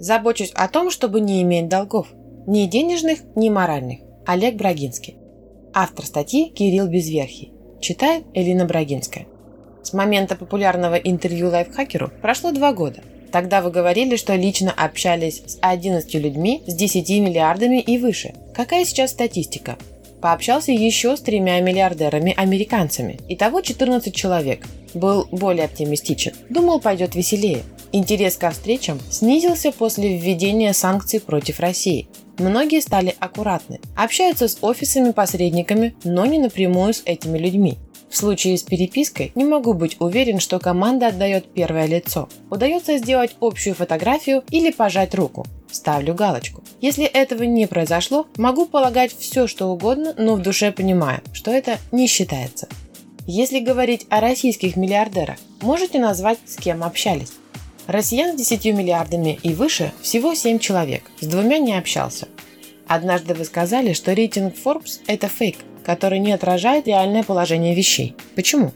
Забочусь о том, чтобы не иметь долгов. Ни денежных, ни моральных. Олег Брагинский. Автор статьи Кирилл Безверхий. Читает Элина Брагинская. С момента популярного интервью лайфхакеру прошло два года. Тогда вы говорили, что лично общались с 11 людьми с 10 миллиардами и выше. Какая сейчас статистика? Пообщался еще с тремя миллиардерами-американцами. Итого 14 человек. Был более оптимистичен. Думал, пойдет веселее. Интерес ко встречам снизился после введения санкций против России. Многие стали аккуратны, общаются с офисами-посредниками, но не напрямую с этими людьми. В случае с перепиской не могу быть уверен, что команда отдает первое лицо. Удается сделать общую фотографию или пожать руку. Ставлю галочку. Если этого не произошло, могу полагать все, что угодно, но в душе понимаю, что это не считается. Если говорить о российских миллиардерах, можете назвать, с кем общались. Россиян с 10 миллиардами и выше всего 7 человек, с двумя не общался. Однажды вы сказали, что рейтинг Forbes – это фейк, который не отражает реальное положение вещей. Почему?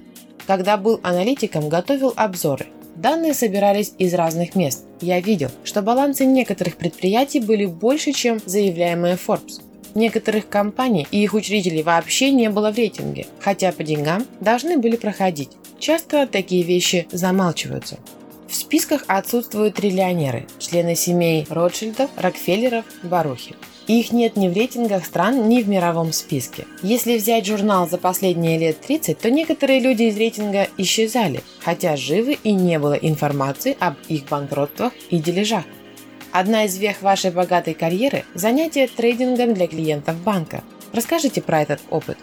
Когда был аналитиком, готовил обзоры. Данные собирались из разных мест. Я видел, что балансы некоторых предприятий были больше, чем заявляемые Forbes. Некоторых компаний и их учредителей вообще не было в рейтинге, хотя по деньгам должны были проходить. Часто такие вещи замалчиваются. В списках отсутствуют триллионеры, члены семей Ротшильдов, Рокфеллеров, Барухи. Их нет ни в рейтингах стран, ни в мировом списке. Если взять журнал за последние лет 30, то некоторые люди из рейтинга исчезали, хотя живы и не было информации об их банкротствах и дележах. Одна из вех вашей богатой карьеры – занятие трейдингом для клиентов банка. Расскажите про этот опыт.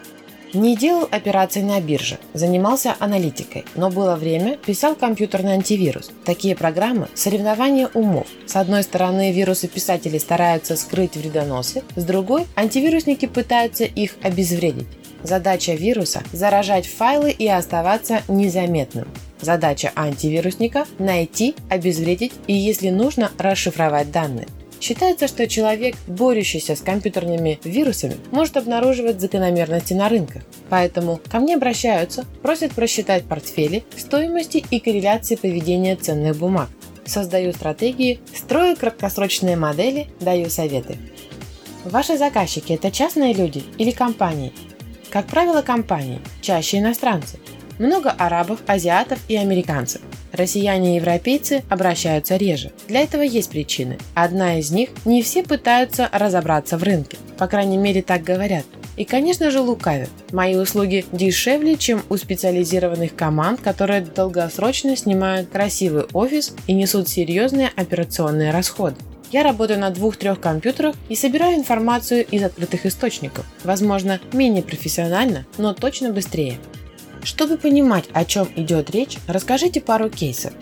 Не делал операций на бирже, занимался аналитикой, но было время, писал компьютерный антивирус. Такие программы – соревнования умов. С одной стороны, вирусы писатели стараются скрыть вредоносы, с другой – антивирусники пытаются их обезвредить. Задача вируса – заражать файлы и оставаться незаметным. Задача антивирусника – найти, обезвредить и, если нужно, расшифровать данные. Считается, что человек, борющийся с компьютерными вирусами, может обнаруживать закономерности на рынках. Поэтому ко мне обращаются, просят просчитать портфели, стоимости и корреляции поведения ценных бумаг. Создаю стратегии, строю краткосрочные модели, даю советы. Ваши заказчики – это частные люди или компании? Как правило, компании, чаще иностранцы. Много арабов, азиатов и американцев. Россияне и европейцы обращаются реже. Для этого есть причины. Одна из них – не все пытаются разобраться в рынке. По крайней мере, так говорят. И, конечно же, лукавят. Мои услуги дешевле, чем у специализированных команд, которые долгосрочно снимают красивый офис и несут серьезные операционные расходы. Я работаю на двух-трех компьютерах и собираю информацию из открытых источников. Возможно, менее профессионально, но точно быстрее. Чтобы понимать, о чем идет речь, расскажите пару кейсов.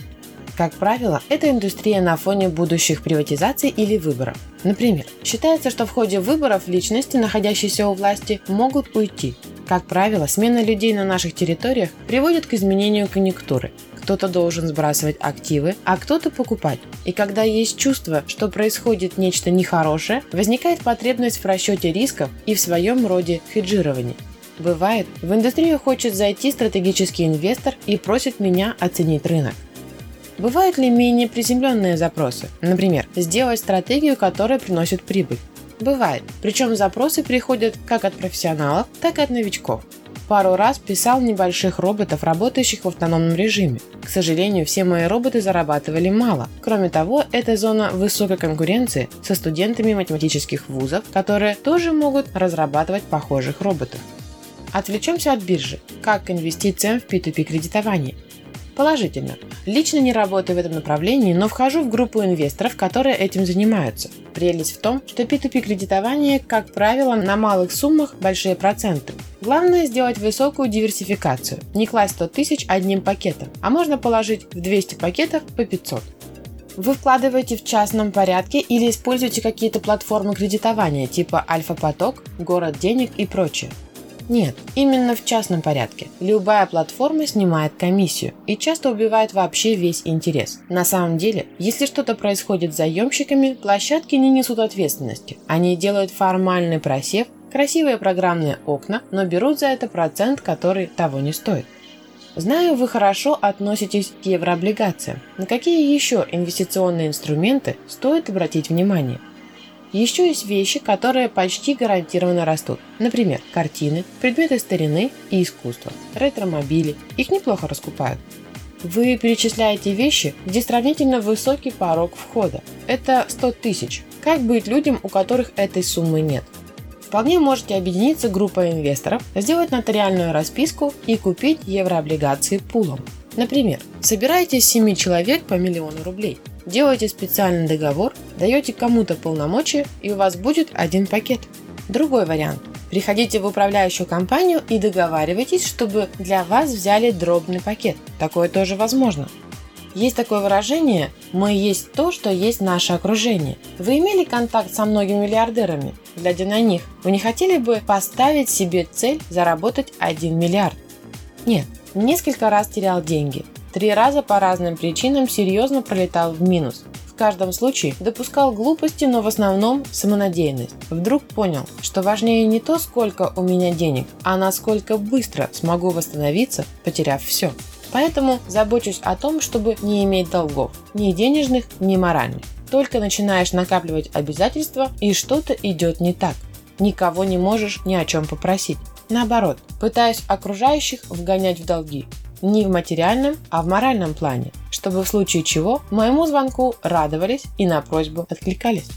Как правило, это индустрия на фоне будущих приватизаций или выборов. Например, считается, что в ходе выборов личности, находящиеся у власти, могут уйти. Как правило, смена людей на наших территориях приводит к изменению конъюнктуры. Кто-то должен сбрасывать активы, а кто-то покупать. И когда есть чувство, что происходит нечто нехорошее, возникает потребность в расчете рисков и в своем роде хеджировании. Бывает, в индустрию хочет зайти стратегический инвестор и просит меня оценить рынок. Бывают ли менее приземленные запросы? Например, сделать стратегию, которая приносит прибыль. Бывает. Причем запросы приходят как от профессионалов, так и от новичков. Пару раз писал небольших роботов, работающих в автономном режиме. К сожалению, все мои роботы зарабатывали мало. Кроме того, это зона высокой конкуренции со студентами математических вузов, которые тоже могут разрабатывать похожих роботов. Отвлечемся от биржи. Как к инвестициям в P2P кредитование? Положительно. Лично не работаю в этом направлении, но вхожу в группу инвесторов, которые этим занимаются. Прелесть в том, что P2P кредитование, как правило, на малых суммах большие проценты. Главное сделать высокую диверсификацию. Не класть 100 тысяч одним пакетом, а можно положить в 200 пакетов по 500. Вы вкладываете в частном порядке или используете какие-то платформы кредитования типа Альфа-поток, Город денег и прочее. Нет, именно в частном порядке. Любая платформа снимает комиссию и часто убивает вообще весь интерес. На самом деле, если что-то происходит с заемщиками, площадки не несут ответственности. Они делают формальный просев, красивые программные окна, но берут за это процент, который того не стоит. Знаю, вы хорошо относитесь к еврооблигациям. На какие еще инвестиционные инструменты стоит обратить внимание? Еще есть вещи, которые почти гарантированно растут. Например, картины, предметы старины и искусства, ретромобили. Их неплохо раскупают. Вы перечисляете вещи, где сравнительно высокий порог входа. Это 100 тысяч. Как быть людям, у которых этой суммы нет? Вполне можете объединиться группой инвесторов, сделать нотариальную расписку и купить еврооблигации пулом. Например, собираете из 7 человек по миллиону рублей, делаете специальный договор, даете кому-то полномочия и у вас будет один пакет. Другой вариант. Приходите в управляющую компанию и договаривайтесь, чтобы для вас взяли дробный пакет. Такое тоже возможно. Есть такое выражение «мы есть то, что есть наше окружение». Вы имели контакт со многими миллиардерами? Глядя на них, вы не хотели бы поставить себе цель заработать 1 миллиард? Нет, несколько раз терял деньги. Три раза по разным причинам серьезно пролетал в минус. В каждом случае допускал глупости, но в основном самонадеянность. Вдруг понял, что важнее не то, сколько у меня денег, а насколько быстро смогу восстановиться, потеряв все. Поэтому забочусь о том, чтобы не иметь долгов, ни денежных, ни моральных. Только начинаешь накапливать обязательства, и что-то идет не так. Никого не можешь ни о чем попросить. Наоборот, пытаюсь окружающих вгонять в долги. Не в материальном, а в моральном плане, чтобы в случае чего моему звонку радовались и на просьбу откликались.